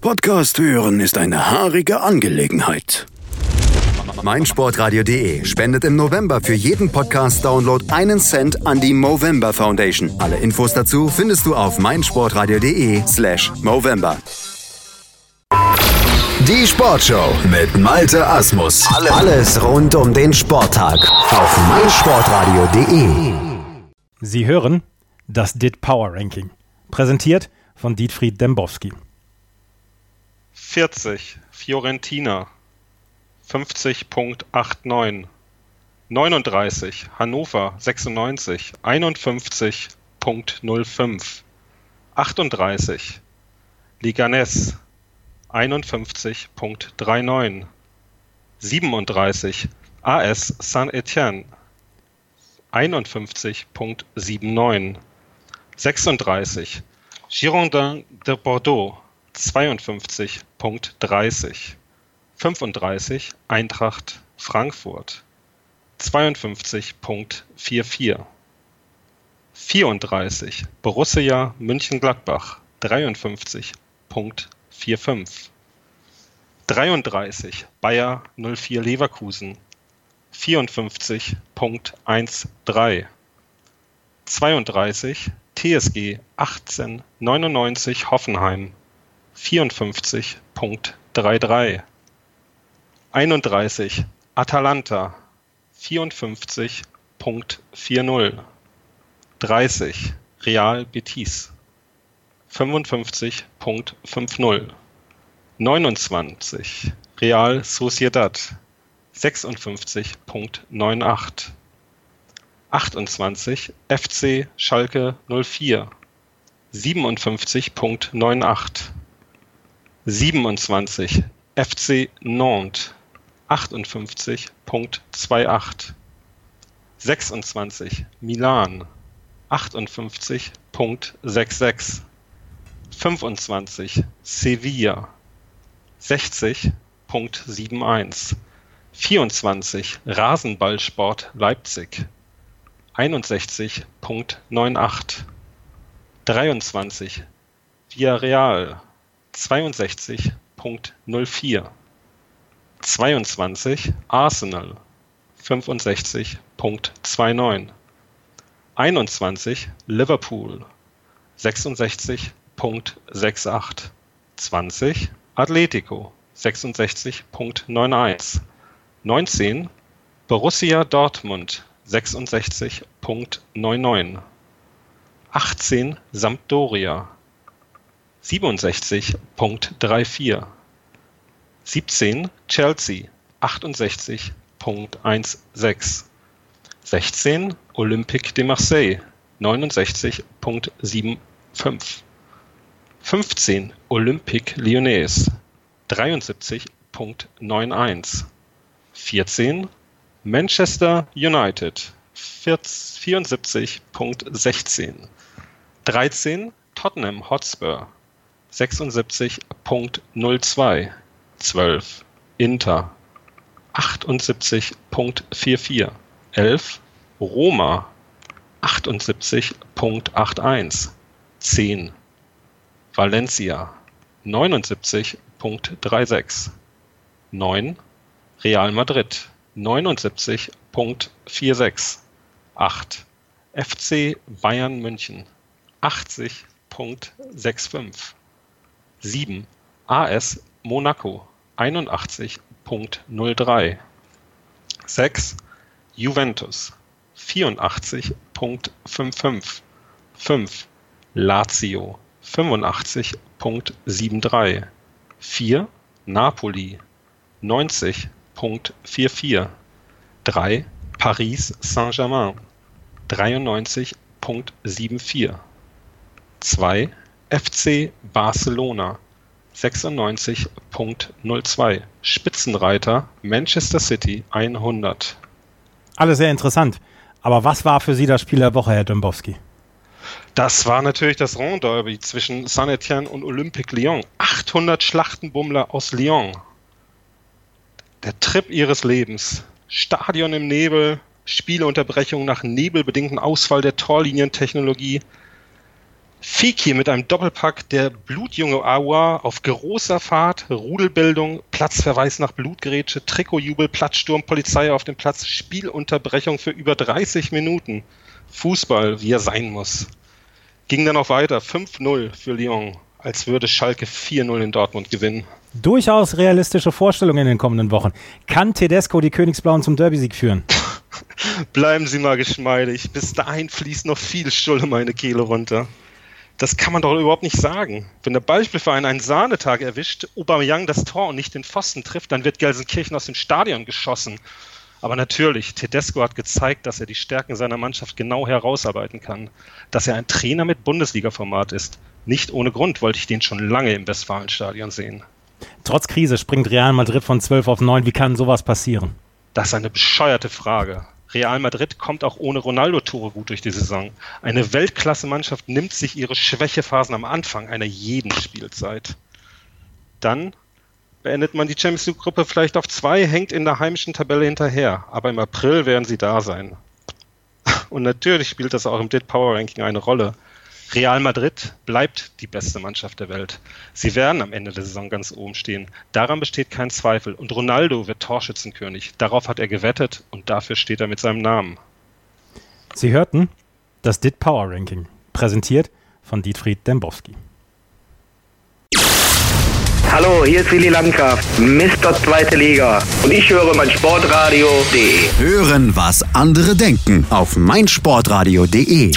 Podcast hören ist eine haarige Angelegenheit. meinsportradio.de spendet im November für jeden Podcast-Download einen Cent an die Movember Foundation. Alle Infos dazu findest du auf meinsportradio.de slash Movember. Die Sportshow mit Malte Asmus. Alles rund um den Sporttag auf meinsportradio.de. Sie hören das DIT Power Ranking. Präsentiert von Dietfried Dembowski. 40 Fiorentina 50.89 39 Hannover 96 51.05 38 Liganes 51.39 37 AS Saint-Étienne 51.79 36 Girondin de Bordeaux 52.30 35 Eintracht Frankfurt. 52.44 34 Borussia München-Gladbach 53.45 33 Bayer 04 Leverkusen. 54.13 32 TSG 1899 Hoffenheim 54.33 31 Atalanta 54.40 30 Real Betis 55.50 29 Real Sociedad 56.98 28 FC Schalke 04 57.98 27 FC Nantes 58.28 26 Milan 58.66 25 Sevilla 60.71 24 Rasenballsport Leipzig 61.98 23 Villarreal 62.04 22 Arsenal 65.29 21 Liverpool 66.68 20 Atletico 66.91 19 Borussia Dortmund 66.99 18 Sampdoria 67.34 17 Chelsea 68.16 16 Olympique de Marseille 69.75 15 Olympique Lyonnais 73.91 14 Manchester United 74.16 13 Tottenham Hotspur 76.02 12 Inter 78.44 11 Roma 78.81 10 Valencia 79.36 9 Real Madrid 79.46 8 FC Bayern München 80.65 7 AS Monaco 81.03 6 Juventus 84.55 5 Lazio 85.73 4 Napoli 90.44 3 Paris Saint-Germain 93.74 2 FC Barcelona 96.02 Spitzenreiter Manchester City 100 Alles sehr interessant. Aber was war für Sie das Spiel der Woche, Herr Dombowski? Das war natürlich das Rond-Derby zwischen Saint-Etienne und Olympique Lyon. 800 Schlachtenbummler aus Lyon. Der Trip ihres Lebens. Stadion im Nebel, Spielunterbrechung nach nebelbedingten Ausfall der Torlinientechnologie. Fiki mit einem Doppelpack, der blutjunge Aua auf großer Fahrt, Rudelbildung, Platzverweis nach Blutgerätsche, Trikotjubel, Platzsturm, Polizei auf dem Platz, Spielunterbrechung für über 30 Minuten. Fußball, wie er sein muss. Ging dann auch weiter, 5-0 für Lyon, als würde Schalke 4-0 in Dortmund gewinnen. Durchaus realistische Vorstellungen in den kommenden Wochen. Kann Tedesco die Königsblauen zum Derby-Sieg führen? Bleiben Sie mal geschmeidig. Bis dahin fließt noch viel Schuld meine Kehle runter. Das kann man doch überhaupt nicht sagen. Wenn der Beispielverein einen Sahnetag erwischt, Aubameyang das Tor und nicht den Pfosten trifft, dann wird Gelsenkirchen aus dem Stadion geschossen. Aber natürlich, Tedesco hat gezeigt, dass er die Stärken seiner Mannschaft genau herausarbeiten kann. Dass er ein Trainer mit Bundesliga-Format ist. Nicht ohne Grund wollte ich den schon lange im Westfalenstadion sehen. Trotz Krise springt Real Madrid von 12 auf 9. Wie kann sowas passieren? Das ist eine bescheuerte Frage. Real Madrid kommt auch ohne Ronaldo-Tore gut durch die Saison. Eine Weltklasse-Mannschaft nimmt sich ihre Schwächephasen am Anfang einer jeden Spielzeit. Dann beendet man die Champions League-Gruppe vielleicht auf zwei, hängt in der heimischen Tabelle hinterher. Aber im April werden sie da sein. Und natürlich spielt das auch im DIT Power Ranking eine Rolle. Real Madrid bleibt die beste Mannschaft der Welt. Sie werden am Ende der Saison ganz oben stehen. Daran besteht kein Zweifel. Und Ronaldo wird Torschützenkönig. Darauf hat er gewettet und dafür steht er mit seinem Namen. Sie hörten das DIT Power Ranking, präsentiert von Dietfried Dembowski. Hallo, hier ist Willi Landgraf, Mr. Zweite Liga. Und ich höre mein Sportradio.de. Hören, was andere denken auf meinsportradio.de.